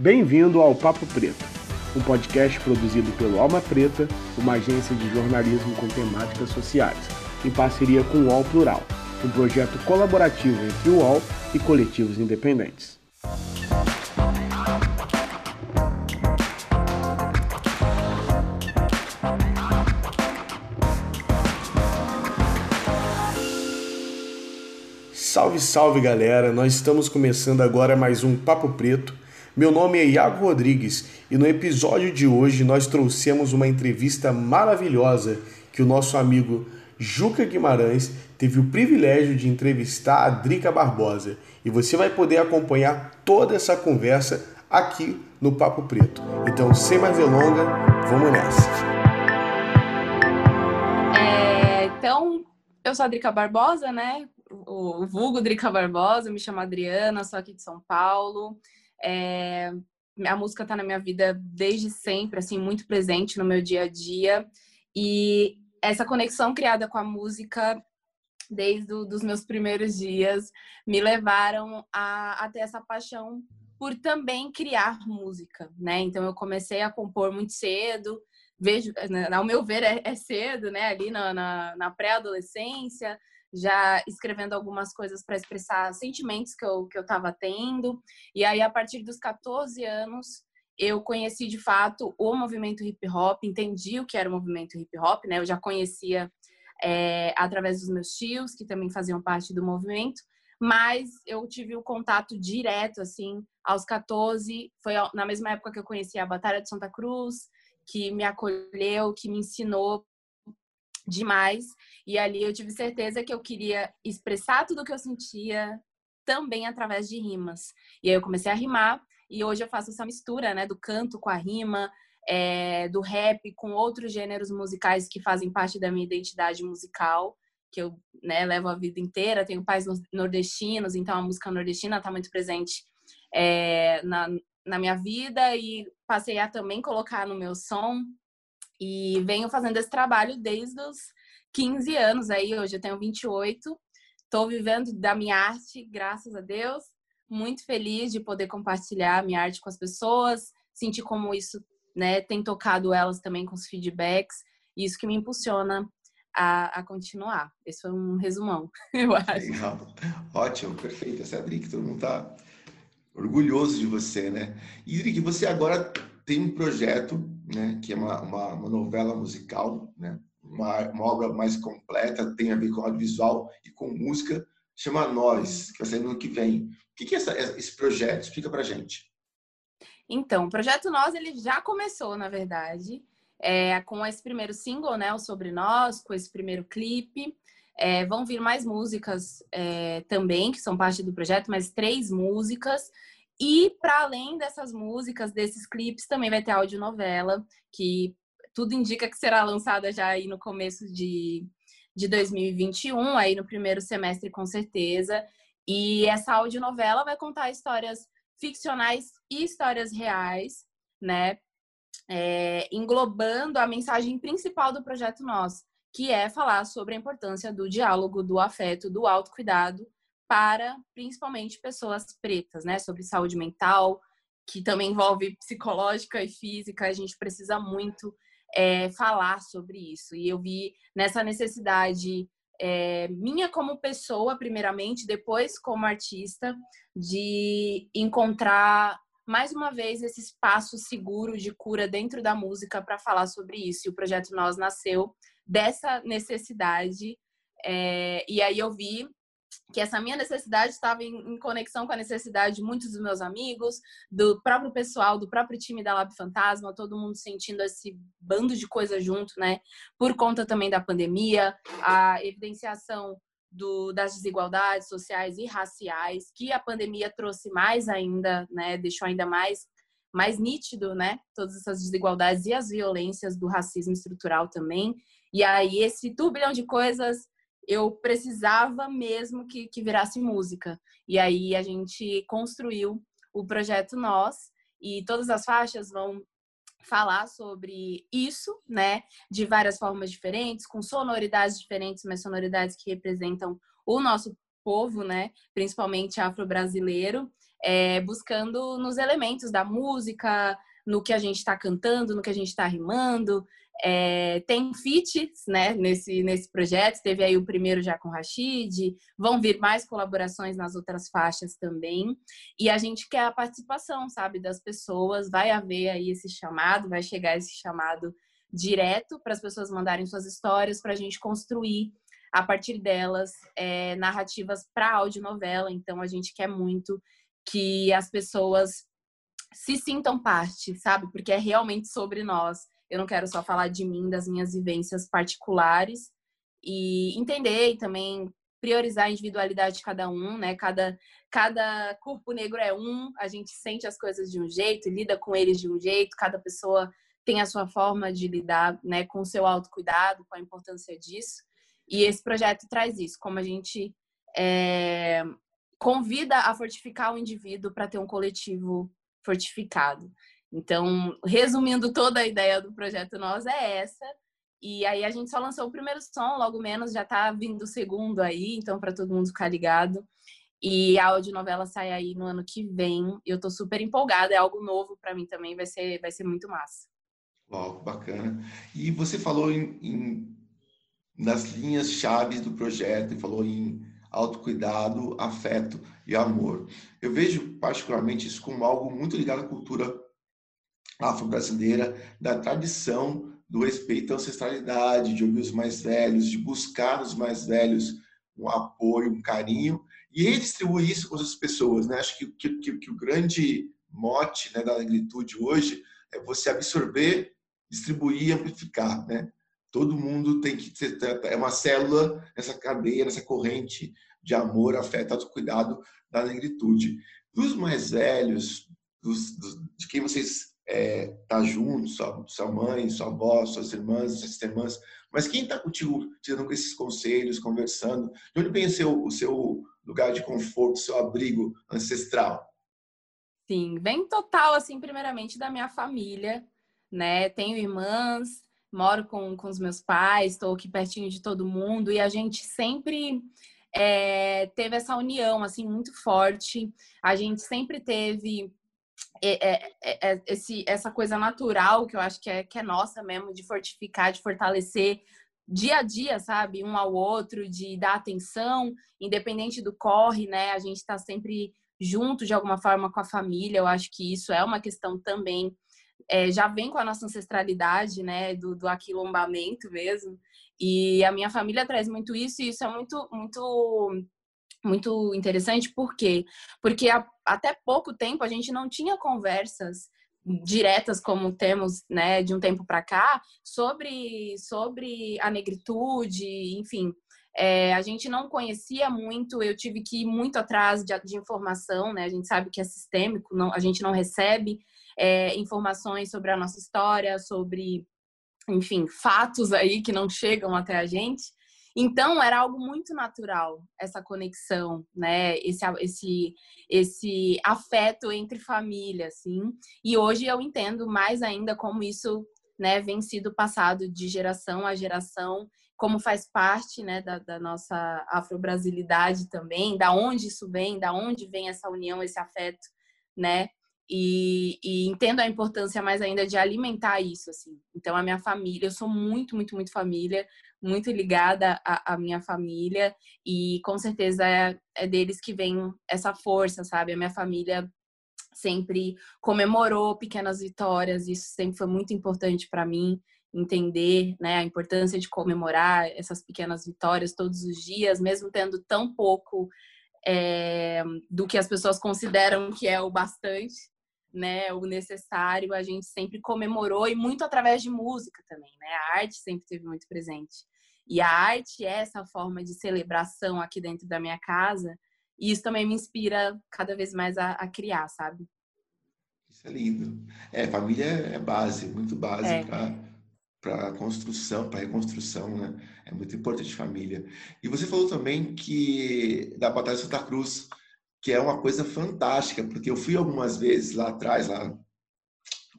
Bem-vindo ao Papo Preto, um podcast produzido pelo Alma Preta, uma agência de jornalismo com temáticas sociais, em parceria com o UOL Plural, um projeto colaborativo entre o UOL e coletivos independentes. Salve, salve galera! Nós estamos começando agora mais um Papo Preto. Meu nome é Iago Rodrigues e no episódio de hoje nós trouxemos uma entrevista maravilhosa que o nosso amigo Juca Guimarães teve o privilégio de entrevistar a Drica Barbosa e você vai poder acompanhar toda essa conversa aqui no Papo Preto. Então, sem mais delongas, vamos nessa! É, então, eu sou a Drica Barbosa, né? o vulgo Drica Barbosa, me chamo Adriana, sou aqui de São Paulo. É, a música está na minha vida desde sempre, assim, muito presente no meu dia a dia. E essa conexão criada com a música desde os meus primeiros dias me levaram a, a ter essa paixão por também criar música, né? Então eu comecei a compor muito cedo, vejo, ao meu ver é, é cedo, né? Ali na, na, na pré-adolescência, já escrevendo algumas coisas para expressar sentimentos que eu, que eu tava tendo. E aí, a partir dos 14 anos, eu conheci de fato o movimento hip hop, entendi o que era o movimento hip hop, né? Eu já conhecia é, através dos meus tios, que também faziam parte do movimento, mas eu tive o contato direto, assim, aos 14. Foi na mesma época que eu conheci a Batalha de Santa Cruz, que me acolheu, que me ensinou demais. E ali eu tive certeza que eu queria expressar tudo o que eu sentia também através de rimas. E aí eu comecei a rimar e hoje eu faço essa mistura, né, do canto com a rima, é, do rap com outros gêneros musicais que fazem parte da minha identidade musical, que eu né, levo a vida inteira. Tenho pais nordestinos, então a música nordestina está muito presente é, na, na minha vida e passei a também colocar no meu som e venho fazendo esse trabalho desde os 15 anos aí, hoje eu tenho 28. Estou vivendo da minha arte, graças a Deus. Muito feliz de poder compartilhar minha arte com as pessoas, sentir como isso né, tem tocado elas também com os feedbacks. Isso que me impulsiona a, a, continuar. Esse foi um resumão, eu acho. Legal. Ótimo, perfeito. Essa é a Drick, todo mundo tá orgulhoso de você, né? E você agora tem um projeto né, que é uma, uma, uma novela musical, né, uma, uma, obra mais completa, tem a ver com audiovisual e com música, chama Nós, que vai sair no ano que vem. O que, que é essa, esse projeto? Explica pra gente. Então, o projeto Nós ele já começou, na verdade, é, com esse primeiro single, né, o Sobre Nós, com esse primeiro clipe. É, vão vir mais músicas é, também, que são parte do projeto, mais três músicas. E para além dessas músicas, desses clipes, também vai ter audionovela, que tudo indica que será lançada já aí no começo de, de 2021, aí no primeiro semestre com certeza. E essa audionovela vai contar histórias ficcionais e histórias reais, né? É, englobando a mensagem principal do projeto Nós, que é falar sobre a importância do diálogo, do afeto, do autocuidado para principalmente pessoas pretas, né? Sobre saúde mental, que também envolve psicológica e física. A gente precisa muito é, falar sobre isso. E eu vi nessa necessidade é, minha como pessoa, primeiramente, depois como artista, de encontrar mais uma vez esse espaço seguro de cura dentro da música para falar sobre isso. E o projeto Nós nasceu dessa necessidade. É, e aí eu vi que essa minha necessidade estava em, em, conexão com a necessidade de muitos dos meus amigos, do próprio pessoal, do próprio time da Lab Fantasma, todo mundo sentindo esse bando de coisa junto, né? Por conta também da pandemia, a evidenciação do, das desigualdades sociais e raciais, que a pandemia trouxe mais ainda, né? Deixou ainda mais mais nítido, né? Todas essas desigualdades e as violências do racismo estrutural também. E aí esse turbilhão de coisas eu precisava mesmo que, que virasse música. E aí a gente construiu o projeto Nós, e todas as faixas vão falar sobre isso, né, de várias formas diferentes, com sonoridades diferentes, mas sonoridades que representam o nosso povo, né, principalmente afro-brasileiro. é, buscando nos elementos da música, no que a gente está cantando, no que a gente está rimando. É, tem feats né, nesse, nesse projeto, teve aí o primeiro já com o Rashid, vão vir mais colaborações nas outras faixas também. E a gente quer a participação, sabe, das pessoas. Vai haver aí esse chamado, vai chegar esse chamado direto para as pessoas mandarem suas histórias, para a gente construir a partir delas é, narrativas para audionovela. Então a gente quer muito que as pessoas se sintam parte, sabe? Porque é realmente sobre nós. Eu não quero só falar de mim, das minhas vivências particulares e entender e também priorizar a individualidade de cada um, né? Cada, cada corpo negro é um, a gente sente as coisas de um jeito, lida com eles de um jeito, cada pessoa tem a sua forma de lidar, né, com o seu autocuidado, com a importância disso. E esse projeto traz isso, como a gente é, convida a fortificar o indivíduo para ter um coletivo fortificado. Então, resumindo toda a ideia do projeto Nós é essa. E aí a gente só lançou o primeiro som, logo menos já tá vindo o segundo aí, então para todo mundo ficar ligado. E a audionovela sai aí no ano que vem. Eu tô super empolgada, é algo novo para mim também, vai ser vai ser muito massa. Uau, bacana. E você falou em, em nas linhas chaves do projeto falou em autocuidado, afeto e amor. Eu vejo particularmente isso como algo muito ligado à cultura afro-brasileira, da tradição do respeito à ancestralidade, de ouvir os mais velhos, de buscar nos mais velhos um apoio, um carinho, e redistribuir isso com as pessoas. Né? Acho que, que, que o grande mote né, da negritude hoje é você absorver, distribuir e amplificar. Né? Todo mundo tem que ser é uma célula nessa cadeia, nessa corrente de amor, afeto, autocuidado da negritude. Dos mais velhos, dos, dos, de quem vocês é, tá junto, sua, sua mãe, sua avó, suas irmãs, suas irmãs, mas quem está contigo tirando com esses conselhos, conversando? De onde vem o seu, o seu lugar de conforto, seu abrigo ancestral? Sim, vem total, assim, primeiramente da minha família, né? Tenho irmãs, moro com, com os meus pais, estou aqui pertinho de todo mundo e a gente sempre é, teve essa união, assim, muito forte. A gente sempre teve é, é, é, é, esse, essa coisa natural que eu acho que é, que é nossa mesmo, de fortificar, de fortalecer dia a dia, sabe? Um ao outro, de dar atenção, independente do corre, né? A gente está sempre junto de alguma forma com a família. Eu acho que isso é uma questão também. É, já vem com a nossa ancestralidade, né? Do, do aquilombamento mesmo. E a minha família traz muito isso, e isso é muito, muito muito interessante, por quê? Porque até pouco tempo a gente não tinha conversas diretas como temos, né, de um tempo para cá, sobre, sobre a negritude, enfim. É, a gente não conhecia muito, eu tive que ir muito atrás de, de informação, né? A gente sabe que é sistêmico, não, a gente não recebe é, informações sobre a nossa história, sobre, enfim, fatos aí que não chegam até a gente. Então era algo muito natural essa conexão, né? Esse esse esse afeto entre família, assim. E hoje eu entendo mais ainda como isso, né, vem sido passado de geração a geração, como faz parte, né, da, da nossa afro-brasilidade também, da onde isso vem, da onde vem essa união, esse afeto, né? E, e, entendo a importância mais ainda de alimentar isso, assim. Então, a minha família, eu sou muito, muito, muito família, muito ligada à, à minha família, e com certeza é, é deles que vem essa força, sabe? A minha família sempre comemorou pequenas vitórias, isso sempre foi muito importante para mim entender né, a importância de comemorar essas pequenas vitórias todos os dias, mesmo tendo tão pouco é, do que as pessoas consideram que é o bastante, né, o necessário, a gente sempre comemorou e muito através de música também, né? A arte sempre teve muito presente. E a arte é essa forma de celebração aqui dentro da minha casa, e isso também me inspira cada vez mais a, a criar, sabe? Isso é lindo. É, família é base, muito base é. para construção, para reconstrução, né? É muito importante família. E você falou também que da Batalha de Santa Cruz, que é uma coisa fantástica, porque eu fui algumas vezes lá atrás, lá no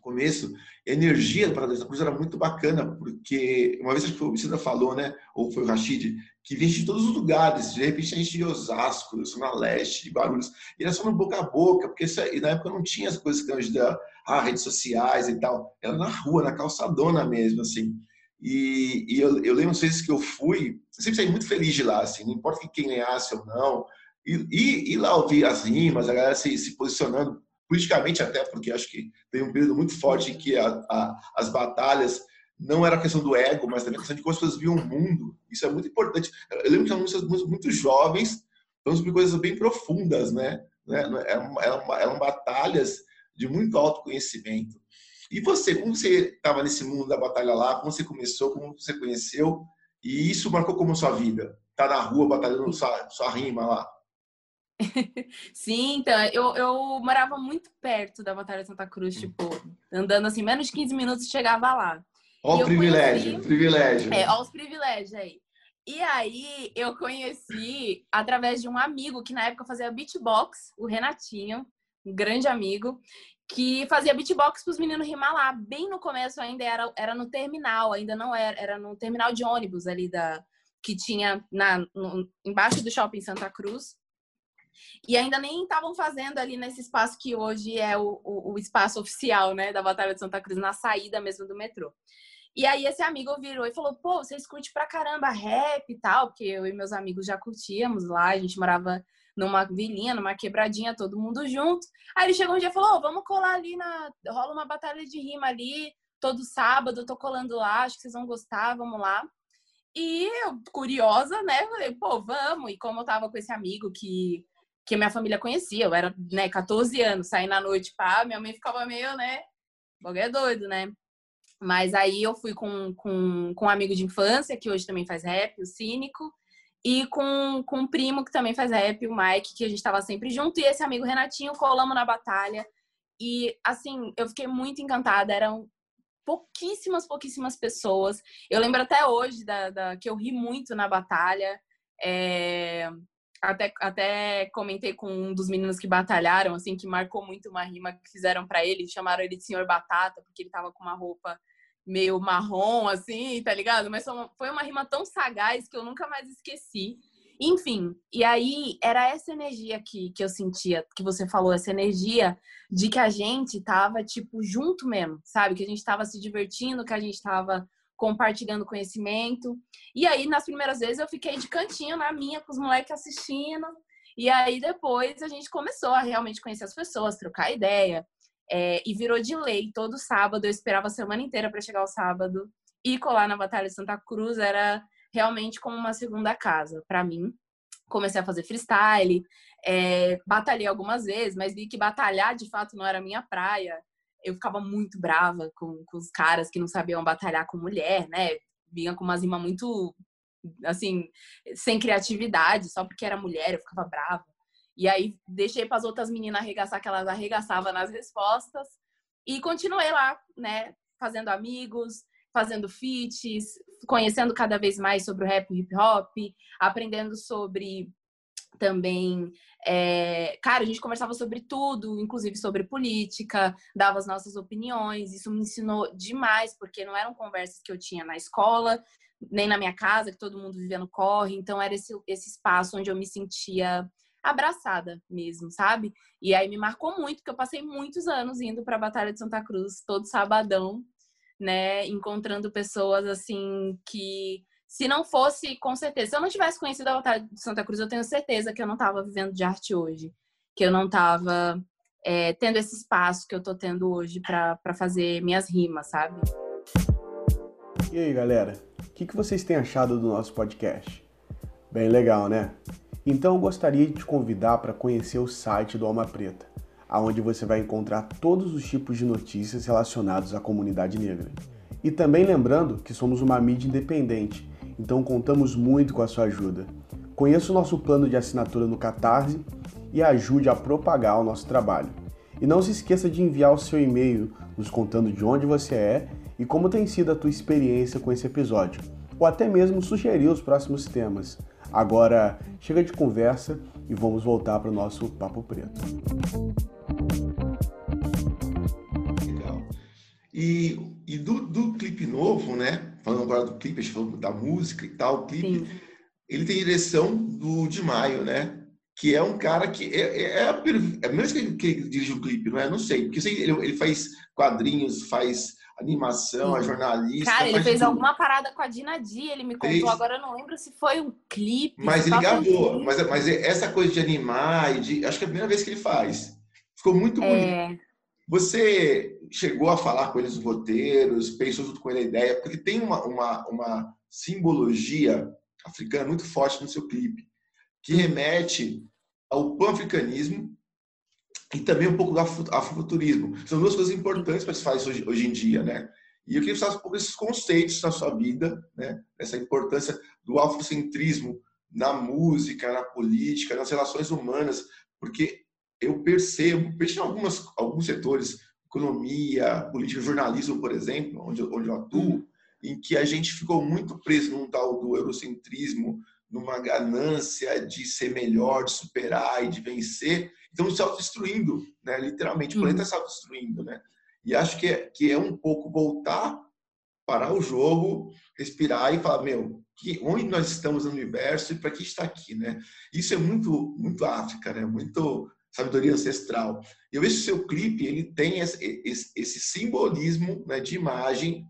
começo, a energia do Parada Santa Cruz era muito bacana, porque uma vez acho que o Vicente falou, né, ou foi o Rashid, que vinha de todos os lugares, de repente a gente de Osasco, Zona Leste, de Barulhos, e era só no boca a boca, porque isso, na época não tinha as coisas que hoje da ah, redes sociais e tal, era na rua, na calçadona mesmo, assim. E, e eu, eu, lembro às vezes que eu fui, eu sempre saí muito feliz de lá, assim, não importa quem ganhasse ou não, e, e, e lá ouvir as rimas, a galera se, se posicionando politicamente até, porque acho que tem um período muito forte em que a, a, as batalhas não era a questão do ego, mas também a questão de como as pessoas viam o mundo. Isso é muito importante. Eu lembro que eram músicas muito, jovens, falando sobre coisas bem profundas, né? Eram, eram, eram batalhas de muito autoconhecimento. E você, como você estava nesse mundo da batalha lá, como você começou, como você conheceu, e isso marcou como sua vida? Tá na rua batalhando sua, sua rima lá. Sim, então, eu, eu morava muito perto da Batalha de Santa Cruz, hum. tipo, andando assim, menos de 15 minutos chegava lá. Olha o privilégio, conheci... privilégio. É, olha os privilégios aí. E aí eu conheci através de um amigo que na época fazia beatbox, o Renatinho, um grande amigo, que fazia beatbox para os meninos rimar lá. Bem no começo ainda era, era no terminal, ainda não era, era no terminal de ônibus ali da que tinha na, no, embaixo do shopping Santa Cruz. E ainda nem estavam fazendo ali nesse espaço que hoje é o, o, o, espaço oficial, né, da Batalha de Santa Cruz, na saída mesmo do metrô. E aí esse amigo virou e falou, pô, vocês curtem pra caramba rap e tal, porque eu e meus amigos já curtíamos lá, a gente morava numa vilinha, numa quebradinha, todo mundo junto. Aí ele chegou um dia e falou, oh, vamos colar ali na... rola uma batalha de rima ali, todo sábado, eu tô colando lá, acho que vocês vão gostar, vamos lá. E eu, curiosa, né, falei, pô, vamos. E como eu tava com esse amigo que que minha família conhecia. Eu era, né, 14 anos, saindo à noite, pá, minha mãe ficava meio, né, o é doido, né? Mas aí eu fui com, com, com um amigo de infância, que hoje também faz rap, o Cínico, e com, com um primo que também faz rap, o Mike, que a gente tava sempre junto, e esse amigo Renatinho, colamos na batalha. E, assim, eu fiquei muito encantada, eram pouquíssimas, pouquíssimas pessoas. Eu lembro até hoje da, da que eu ri muito na batalha. É, até, até comentei com um dos meninos que batalharam, assim, que marcou muito uma rima que fizeram para ele, chamaram ele de Senhor Batata, porque ele tava com uma roupa meio marrom, assim, tá ligado? Mas foi uma rima tão sagaz que eu nunca mais esqueci. Enfim, e aí era essa energia que, que eu sentia, que você falou, essa energia de que a gente tava, tipo, junto mesmo, sabe? Que a gente tava se divertindo, que a gente tava compartilhando conhecimento. E aí, nas primeiras vezes, eu fiquei de cantinho na minha, com os moleques assistindo. E aí, depois, a gente começou a realmente conhecer as pessoas, trocar ideia. É, e virou de lei. Todo sábado, eu esperava a semana inteira para chegar o sábado. E colar na Batalha de Santa Cruz era realmente como uma segunda casa para mim. Comecei a fazer freestyle, é, batalhei algumas vezes, mas vi que batalhar de fato não era minha praia eu ficava muito brava com, com os caras que não sabiam batalhar com mulher, né? Vinha com uma rima muito, assim, sem criatividade, só porque era mulher, eu ficava brava. E aí deixei para as outras meninas arregaçar, que elas arregaçavam nas respostas. E continuei lá, né? Fazendo amigos, fazendo feats, conhecendo cada vez mais sobre o rap e hip hop, aprendendo sobre também. É, cara, a gente conversava sobre tudo, inclusive sobre política, dava as nossas opiniões. Isso me ensinou demais, porque não eram conversas que eu tinha na escola, nem na minha casa, que todo mundo vivia no corre. Então, era esse, esse espaço onde eu me sentia abraçada mesmo, sabe? E aí me marcou muito, porque eu passei muitos anos indo para a Batalha de Santa Cruz todo sabadão, né, encontrando pessoas assim que se não fosse, com certeza, se eu não tivesse conhecido a Batalha de Santa Cruz, eu tenho certeza que eu não estava vivendo de arte hoje, que eu não estava é, tendo esse espaço que eu tô tendo hoje para fazer minhas rimas, sabe? E aí, galera, o que, que vocês têm achado do nosso podcast? Bem legal, né? Então eu gostaria de te convidar para conhecer o site do Alma Preta, aonde você vai encontrar todos os tipos de notícias relacionados à comunidade negra. E também lembrando que somos uma mídia independente então contamos muito com a sua ajuda. Conheça o nosso plano de assinatura no Catarse e ajude a propagar o nosso trabalho. E não se esqueça de enviar o seu e-mail nos contando de onde você é e como tem sido a tua experiência com esse episódio, ou até mesmo sugerir os próximos temas. Agora, chega de conversa e vamos voltar para o nosso Papo Preto. Legal. E, e do, do clipe novo, né? Falando agora do clipe, a gente falou da música e tal, o clipe, Sim. ele tem direção do de Maio, né? Que é um cara que é, é, é, a, é mesmo que ele, que ele dirige o clipe, não é? Não sei, porque ele, ele faz quadrinhos, faz animação, a jornalista. Cara, ele fez tudo. alguma parada com a Dina Di, ele me contou, fez... agora eu não lembro se foi um clipe. Mas ele gravou, mas, mas essa coisa de animar e de. Acho que é a primeira vez que ele faz. Ficou muito bonito. Você chegou a falar com eles os roteiros, pensou junto com ele a ideia, porque tem uma, uma, uma simbologia africana muito forte no seu clipe, que remete ao pan-africanismo e também um pouco do afrofuturismo. São duas coisas importantes para se fazer hoje, hoje em dia, né? E eu queria falar um pouco desses conceitos na sua vida, né? Essa importância do afrocentrismo na música, na política, nas relações humanas, porque eu percebo, percebo algumas, alguns setores, economia, política, jornalismo, por exemplo, onde, onde eu atuo, em que a gente ficou muito preso num tal do eurocentrismo, numa ganância de ser melhor, de superar e de vencer. Então, se autodestruindo, né? literalmente, o planeta uhum. se autodestruindo. Né? E acho que é, que é um pouco voltar, parar o jogo, respirar e falar, meu, que, onde nós estamos no universo e para que está aqui, né? Isso é muito, muito África, né? Muito sabedoria ancestral. Eu vejo que o seu clipe ele tem esse, esse, esse simbolismo né, de imagem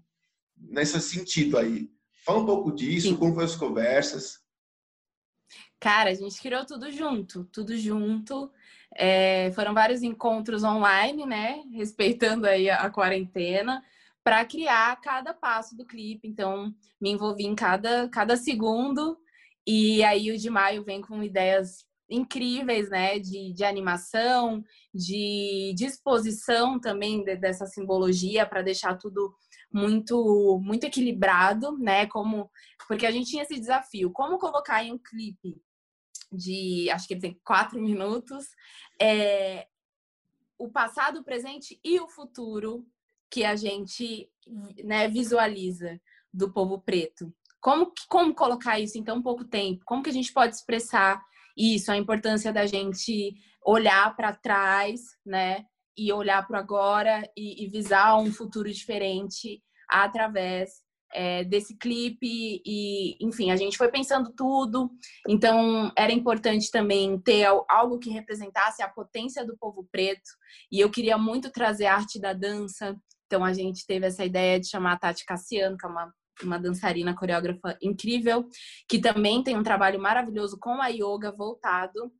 nesse sentido aí. Fala um pouco disso, Sim. como foram as conversas. Cara, a gente criou tudo junto, tudo junto. É, foram vários encontros online, né? Respeitando aí a, a quarentena, para criar cada passo do clipe. Então, me envolvi em cada, cada segundo. E aí o de maio vem com ideias incríveis, né? De, de animação, de disposição também de, dessa simbologia para deixar tudo muito muito equilibrado, né? Como porque a gente tinha esse desafio, como colocar em um clipe de acho que ele tem quatro minutos é, o passado, o presente e o futuro que a gente né, visualiza do povo preto. Como, como colocar isso em tão pouco tempo? Como que a gente pode expressar isso, a importância da gente olhar para trás, né? E olhar para agora e, e, visar um futuro diferente através é, desse clipe e, enfim, a gente foi pensando tudo. Então, era importante também ter algo que representasse a potência do povo preto. E eu queria muito trazer a arte da dança. Então, a gente teve essa ideia de chamar a Tati Cassiano, que é uma uma dançarina coreógrafa incrível, que também tem um trabalho maravilhoso com a yoga voltado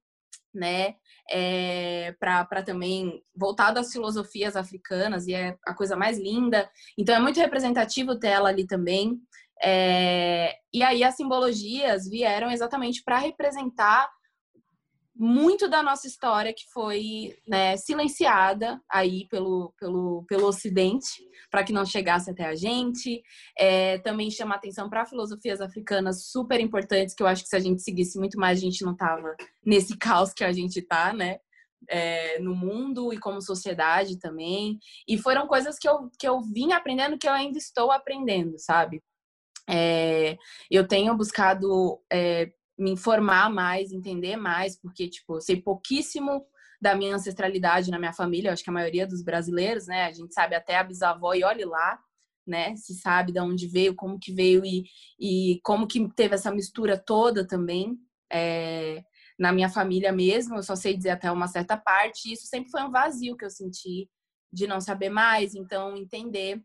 né, é, para também voltado às filosofias africanas e é a coisa mais linda. Então é muito representativo ter ela ali também. É, e aí as simbologias vieram exatamente para representar muito da nossa história que foi né, silenciada aí pelo, pelo, pelo Ocidente para que não chegasse até a gente. É, também chama atenção para filosofias africanas super importantes que eu acho que se a gente seguisse muito mais a gente não tava nesse caos que a gente tá, né? É, no mundo e como sociedade também. E foram coisas que eu, que eu vim aprendendo que eu ainda estou aprendendo, sabe? É, eu tenho buscado é, me informar mais, entender mais, porque, tipo, eu sei pouquíssimo da minha ancestralidade na minha família, acho que a maioria dos brasileiros, né, a gente sabe até a bisavó e olhe lá, né, se sabe de onde veio, como que veio e, e como que teve essa mistura toda também, é, na minha família mesmo, eu só sei dizer até uma certa parte, e isso sempre foi um vazio que eu senti de não saber mais, então entender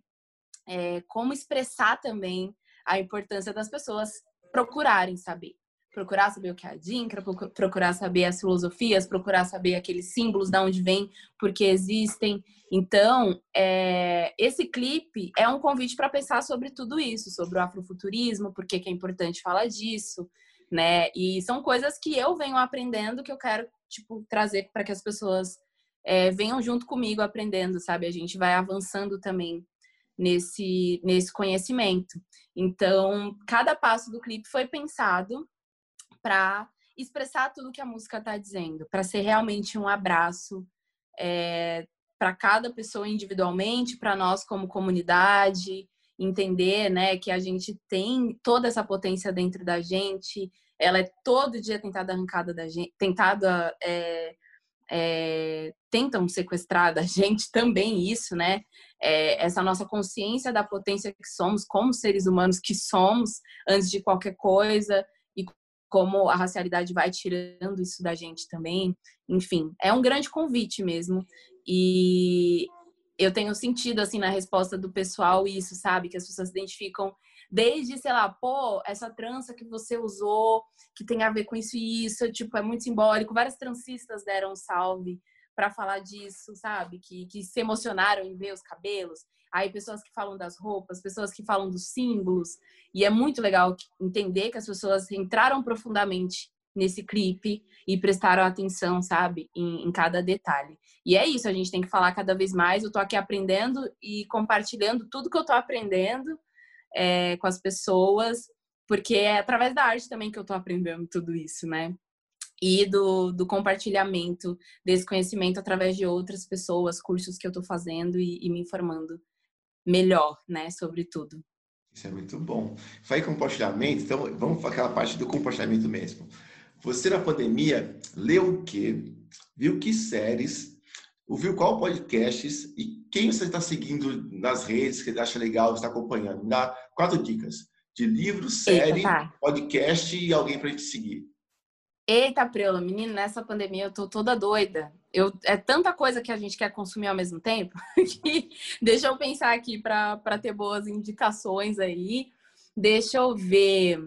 é, como expressar também a importância das pessoas procurarem saber procurar saber o que é a Dinkra, procurar saber as filosofias, procurar saber aqueles símbolos, de onde vem, porque existem. Então, é, esse clipe é um convite para pensar sobre tudo isso, sobre o afrofuturismo, por que é importante falar disso, né? E são coisas que eu venho aprendendo que eu quero, tipo, trazer para que as pessoas é, venham junto comigo aprendendo, sabe? A gente vai avançando também nesse, nesse conhecimento. Então, cada passo do clipe foi pensado para expressar tudo que a música está dizendo, para ser realmente um abraço é, para cada pessoa individualmente, para nós como comunidade, entender, né, que a gente tem toda essa potência dentro da gente, ela é todo dia tentada arrancada da gente, tentada é, é, tentam sequestrar da gente também isso, né? é, essa nossa consciência da potência que somos, como seres humanos que somos, antes de qualquer coisa, como a racialidade vai tirando isso da gente também. Enfim, é um grande convite mesmo. E eu tenho sentido, assim, na resposta do pessoal isso, sabe? Que as pessoas se identificam desde, sei lá, pô, essa trança que você usou, que tem a ver com isso e isso, tipo, é muito simbólico. Várias trancistas deram um salve para falar disso, sabe? Que, que se emocionaram em ver os cabelos. Aí pessoas que falam das roupas, pessoas que falam dos símbolos. E é muito legal entender que as pessoas entraram profundamente nesse clipe e prestaram atenção, sabe, em, em, cada detalhe. E é isso, a gente tem que falar cada vez mais. Eu tô aqui aprendendo e compartilhando tudo que eu tô aprendendo é, com as pessoas, porque é através da arte também que eu tô aprendendo tudo isso, né? E do, do compartilhamento desse conhecimento através de outras pessoas, cursos que eu estou fazendo e, e, me informando melhor, né, sobre tudo. Isso é muito bom. Vai compartilhamento, então vamos para aquela parte do compartilhamento mesmo. Você na pandemia leu o quê? Viu que séries? Ouviu qual podcasts? E quem você está seguindo nas redes que acha legal, está acompanhando? dá quatro dicas de livro, série, Eita, tá. podcast e alguém para a gente seguir. Eita, Preula, menino, nessa pandemia eu tô toda doida. Eu, é tanta coisa que a gente quer consumir ao mesmo tempo que deixa eu pensar aqui para ter boas indicações aí. Deixa eu ver.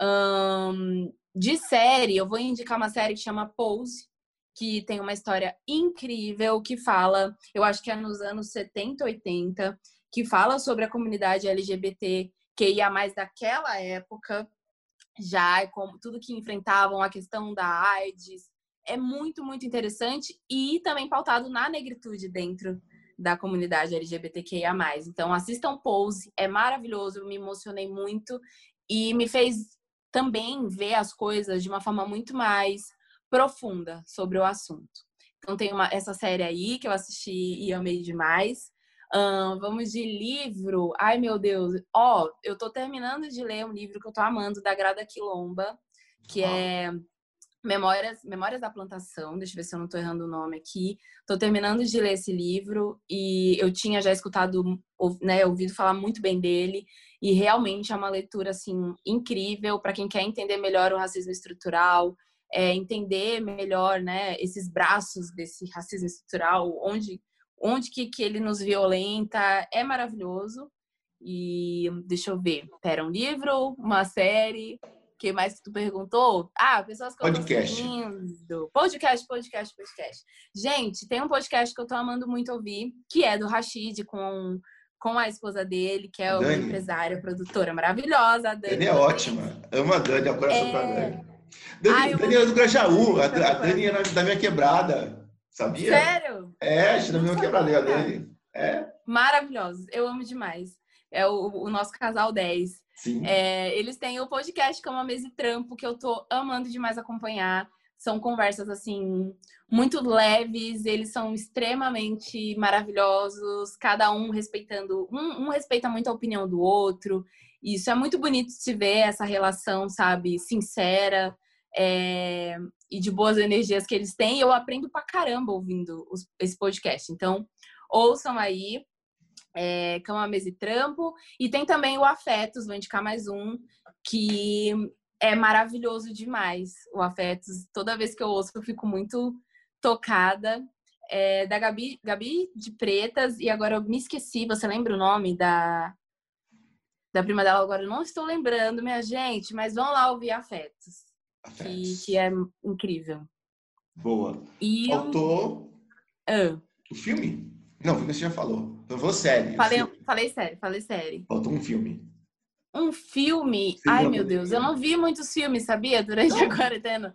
Um, de série, eu vou indicar uma série que chama Pose, que tem uma história incrível, que fala, eu acho que é nos anos 70, 80, que fala sobre a comunidade LGBT que ia mais daquela época já tudo que enfrentavam a questão da AIDS é muito muito interessante e também pautado na negritude dentro da comunidade LGBTQIA+. Então assistam Pose, é maravilhoso, me emocionei muito e me fez também ver as coisas de uma forma muito mais profunda sobre o assunto. Então tem uma, essa série aí que eu assisti e amei demais vamos de livro. Ai, meu Deus. Ó, oh, eu tô terminando de ler um livro que eu tô amando, da Grada Quilomba, que oh. é Memórias, Memórias da Plantação. Deixa eu ver se eu não tô errando o nome aqui. Tô terminando de ler esse livro e eu tinha já escutado, né, ouvido falar muito bem dele. E realmente é uma leitura, assim, incrível para quem quer entender melhor o racismo estrutural, é, entender melhor, né, esses braços desse racismo estrutural, onde onde que, que ele nos violenta, é maravilhoso. E deixa eu ver, pera, um livro, uma série, o que mais que tu perguntou? Ah, pessoas que podcast. eu tô Podcast, podcast, podcast. Gente, tem um podcast que eu tô amando muito ouvir, que é do Rashid com com a esposa dele, que é uma empresária, produtora maravilhosa. A Dani, Dani é ótima. Amo a Dani, a coração é... pra Dani. Dani, Ai, Dani é do Grajaú, a, a Dani é da minha quebrada. Sabia? Sério? É, a gente também não quebradeira dele. É. Maravilhosos. Eu amo demais. É o, o nosso casal 10. Sim. É, eles têm o podcast que é uma mesa de trampo que eu tô amando demais acompanhar. São conversas assim muito leves, eles são extremamente maravilhosos, cada um respeitando, um, um respeita muito a opinião do outro. Isso é muito bonito de se ver essa relação, sabe, sincera é, e de boas energias que eles têm. eu aprendo pra caramba ouvindo os, esse podcast. Então, ouçam aí. É, Cama, Mesa e Trampo. E tem também o Afetos, vou indicar mais um, que é maravilhoso demais. O Afetos, toda vez que eu ouço, eu fico muito tocada. É, da Gabi, Gabi de Pretas, e agora eu me esqueci, você lembra o nome da, da prima dela? Agora eu não estou lembrando, minha gente, mas vão lá ouvir Afetos que, que, é incrível. Boa. E Faltou ah. o filme? Não, o filme você já falou. Eu vou série. Falei, falei série, falei série. Faltou um filme. Um filme? Você Ai, meu Deus, eu não vi muitos filmes, sabia? Durante não. a quarentena.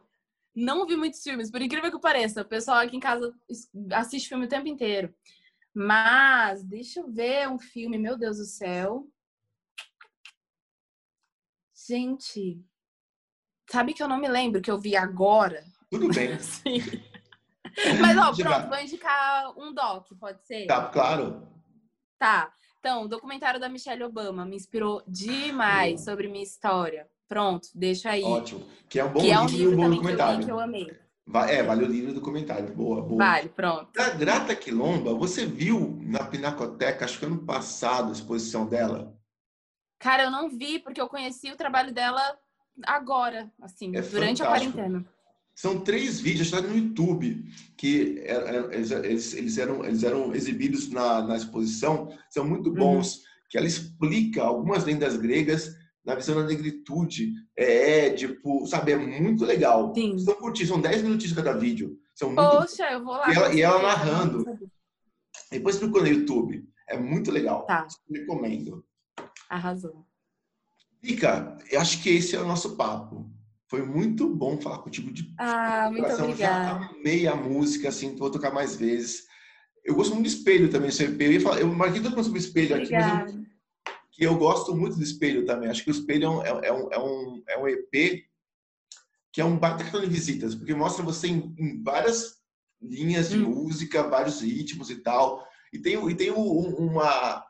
Não vi muitos filmes, por incrível que pareça. O pessoal aqui em casa assiste filme o tempo inteiro. Mas, deixa eu ver um filme, meu Deus do céu. Gente, Sabe que eu não me lembro que eu vi agora? Tudo bem. Sim. Mas, ó, pronto, vou indicar um doc, pode ser? Tá, claro. Tá. Então, o documentário da Michelle Obama me inspirou demais sobre minha história. Pronto, deixa aí. Ótimo. Que é um bom que livro, é um livro um bom documentário. Que eu, li, que eu amei. É, vale o livro do comentário. Boa, boa. Vale, pronto. Da Grata Quilomba, você viu na Pinacoteca, acho que ano passado, a exposição dela? Cara, eu não vi, porque eu conheci o trabalho dela agora, assim, é durante fantástico. a quarentena. São três vídeos, está no YouTube, que eles, eles, eram, eles eram exibidos na, na exposição, são muito bons, uhum. que ela explica algumas lendas gregas na visão da negritude, é Édipo, sabe? É muito legal. Sim. São curtinhos, são 10 minutinhos cada vídeo. São muito... Poxa, eu vou lá. E ela, e ela narrando. Depois procura no YouTube. É muito legal. Tá. Recomendo. Arrasou. Fica, eu acho que esse é o nosso papo. Foi muito bom falar contigo de Ah, muito obrigada. Já amei a música, assim, vou tocar mais vezes. Eu gosto muito de espelho também. Eu, ia falar, eu marquei todo mundo sobre espelho obrigada. aqui, mas eu, que eu gosto muito do espelho também. Acho que o espelho é um, é, é um, é um, é um EP que é um baita cartão de visitas, porque mostra você em, em várias linhas de hum. música, vários ritmos e tal. E tem, e tem um, uma,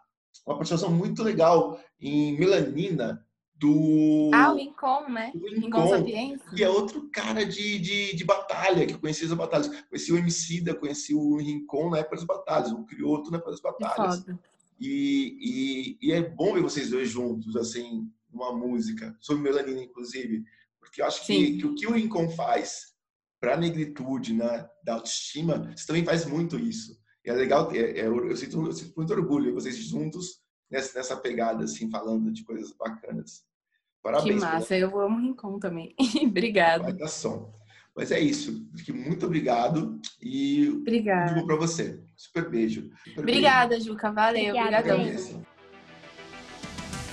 uma participação muito legal em Melanina, do. Ah, o Rincon, né? Do Rincon, que é outro cara de, de, de batalha, que conhecia as batalhas. Conheci o Emicida, conheci o Rincon na época das batalhas, o Crioto na época das batalhas. E, e, e, é bom ver vocês dois juntos, assim, numa música, sobre melanina, inclusive, porque eu acho que, que, o que o Rincon faz para a negritude, né, da autoestima, você também faz muito isso. E é legal, é, é, eu, sinto, eu sinto muito orgulho vocês juntos nessa, nessa pegada, assim, falando de coisas bacanas. Parabéns. Que massa, eu amo o Rincon também. Obrigada. Vai dar som. Mas é isso. Muito obrigado e Obrigada. para você. Super beijo. Super Obrigada, beijo. Juca. Valeu. Obrigadão.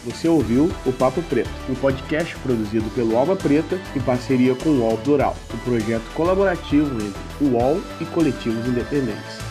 Você ouviu o Papo Preto, um podcast produzido pelo Alma Preta em parceria com o UOL Plural, um projeto colaborativo entre o UOL e coletivos independentes.